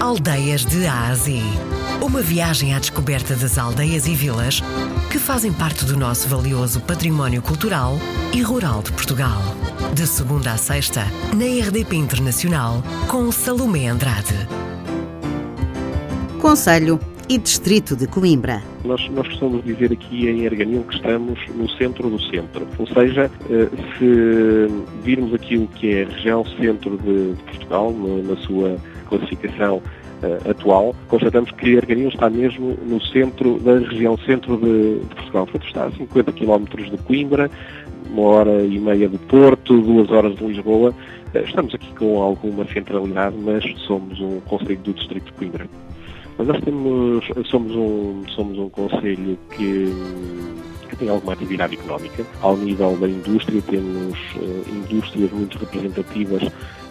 Aldeias de Ásia. Uma viagem à descoberta das aldeias e vilas que fazem parte do nosso valioso património cultural e rural de Portugal. De segunda a sexta, na RDP Internacional, com Salomé Andrade. Conselho e Distrito de Coimbra. Nós, nós costumamos dizer aqui em Erganil que estamos no centro do centro. Ou seja, eh, se virmos aquilo que é a região centro de Portugal, na sua classificação uh, atual, constatamos que Arganil está mesmo no centro da região centro de, de Portugal. Portanto, está a 50 km de Coimbra, uma hora e meia de Porto, duas horas de Lisboa. Uh, estamos aqui com alguma centralidade, mas somos um conselho do distrito de Coimbra. Mas nós temos, somos um, somos um conselho que que tem alguma atividade económica. Ao nível da indústria, temos uh, indústrias muito representativas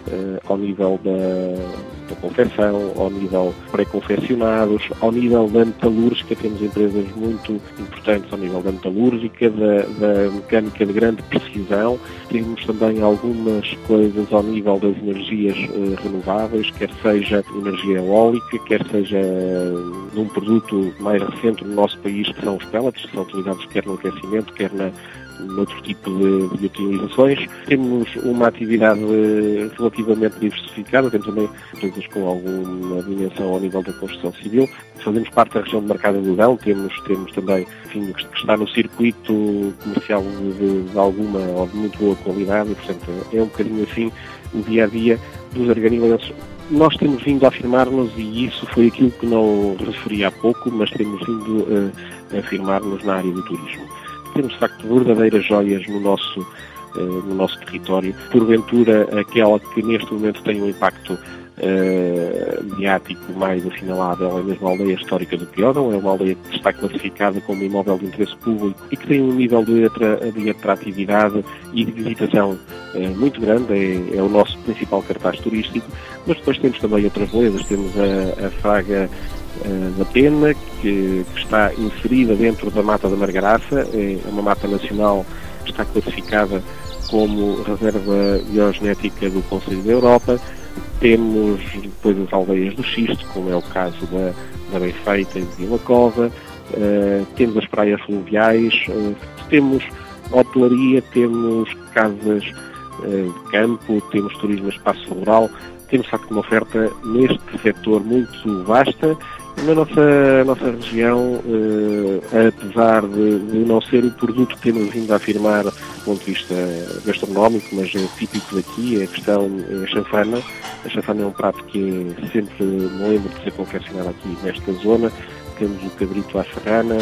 uh, ao nível da, da confecção, ao nível pré-confeccionados, ao nível da metalúrgica, temos empresas muito importantes ao nível da metalúrgica, da, da mecânica de grande precisão, temos também algumas coisas ao nível das energias uh, renováveis, quer seja energia eólica, quer seja uh, num produto mais recente no nosso país, que são os pellets, que são utilizados quer no aquecimento, quer na, noutro tipo de, de, utilizações. Temos uma atividade eh, relativamente diversificada, temos também empresas com alguma dimensão ao nível da construção civil. Fazemos parte da região de mercado do Dão, temos, temos também, enfim, que está no circuito comercial de, de alguma ou de muito boa qualidade e, portanto, é um bocadinho assim o dia a dia dos arganilenses nós temos vindo a afirmar-nos, e isso foi aquilo que não referi há pouco, mas temos vindo a afirmar-nos na área do turismo temos de facto verdadeiras joias no nosso, uh, no nosso território. Porventura, aquela que neste momento tem um impacto uh, mediático mais assinalável é mesmo a aldeia histórica do Piódão, é uma aldeia que está classificada como imóvel de interesse público e que tem um nível de, atra de atratividade e de visitação uh, muito grande, é, é, o nosso principal cartaz turístico, mas depois temos também outras belezas, temos a, a Fraga eh, da Pena, que, que, está inserida dentro da Mata da Margaraça, é uma mata nacional que está classificada como reserva biogenética do Conselho da Europa. Temos depois as aldeias do Xisto, como é o caso da, da Benfeita e de Vila Cova, uh, temos as praias fluviais, uh, temos hotelaria, temos casas uh, de campo, temos turismo espaço rural, temos de facto uma oferta neste setor muito vasta na nossa, nossa região, eh, apesar de, de, não ser o produto que temos vindo a afirmar do ponto de vista gastronómico, mas é típico daqui, é a questão é a chanfana. A chanfana é um prato que sempre me lembro de ser confeccionado aqui nesta zona. Temos o cabrito à serrana,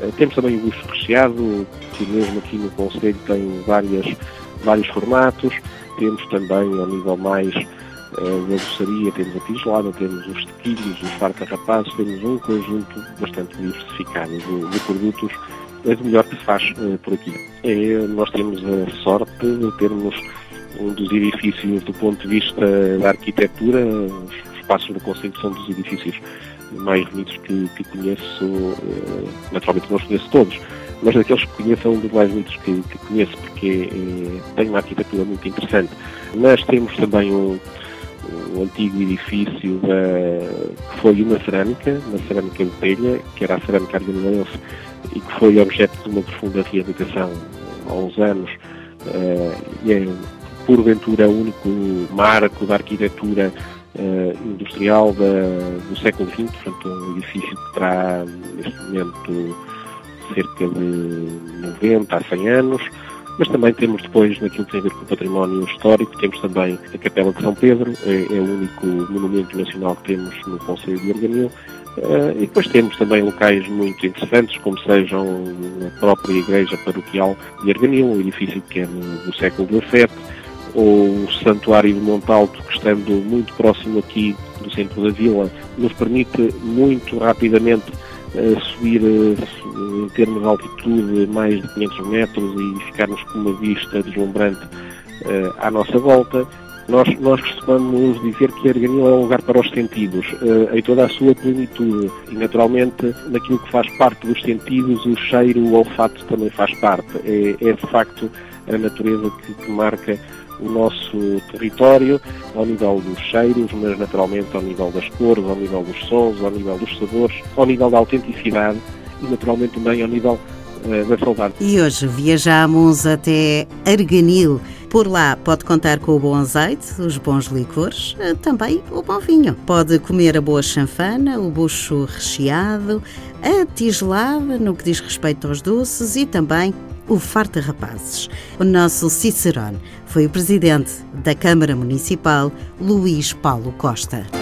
eh, temos também o bucho recheado, que mesmo aqui no Conselho tem várias, vários formatos. Temos também, ao nível mais na doçaria temos a tigelada, temos os tequilhos, os farta-rapazes, temos um conjunto bastante diversificado de, de produtos, é do melhor que se faz uh, por aqui. É, nós temos a sorte de termos um dos edifícios do ponto de vista da arquitetura, os espaços do Conselho são dos edifícios mais bonitos que, que conheço, uh, naturalmente não os conheço todos, mas daqueles que conheço é um dos mais bonitos que, que conheço, porque é, tem uma arquitetura muito interessante. Mas temos também um, o antigo edifício da, que foi uma cerâmica, uma cerâmica de telha, que era a cerâmica arganilense, e que foi objeto de uma profunda reabilitação há uns anos, uh, e é porventura o único marco da arquitetura uh, industrial da, do século XX, portanto um edifício que terá neste momento cerca de 90 a 100 anos, mas também temos depois, naquilo que tem a ver com o património histórico, temos também a Capela de São Pedro, é, é o único monumento nacional que temos no Conselho de Arganil, Uh, e depois temos também locais muito interessantes, como sejam a própria Igreja Paroquial de Arganil, um edifício que é do, século XVII, ou o Santuário de Montalto, que estando muito próximo aqui do centro da vila, nos permite muito rapidamente subir em termos de altitude mais de 500 metros e ficarmos com uma vista deslumbrante eh, à nossa volta. Nós, nós costumamos dizer que Arganil é um lugar para os sentidos, uh, em toda a sua plenitude. E, naturalmente, naquilo que faz parte dos sentidos, o cheiro, o olfato também faz parte. É, é de facto a natureza que, que marca o nosso território, ao nível dos cheiros, mas naturalmente ao nível das cores, ao nível dos sons, ao nível dos sabores, ao nível da autenticidade e naturalmente também ao nível uh, da saudade. E hoje viajamos até Arganil. Por lá pode contar com o bom azeite, os bons licores, eh, também o bom vinho. Pode comer a boa chanfana, o bucho recheado, a tigelada no que diz respeito aos doces e também o Farta Rapazes. O nosso Cicerone foi o presidente da Câmara Municipal, Luís Paulo Costa.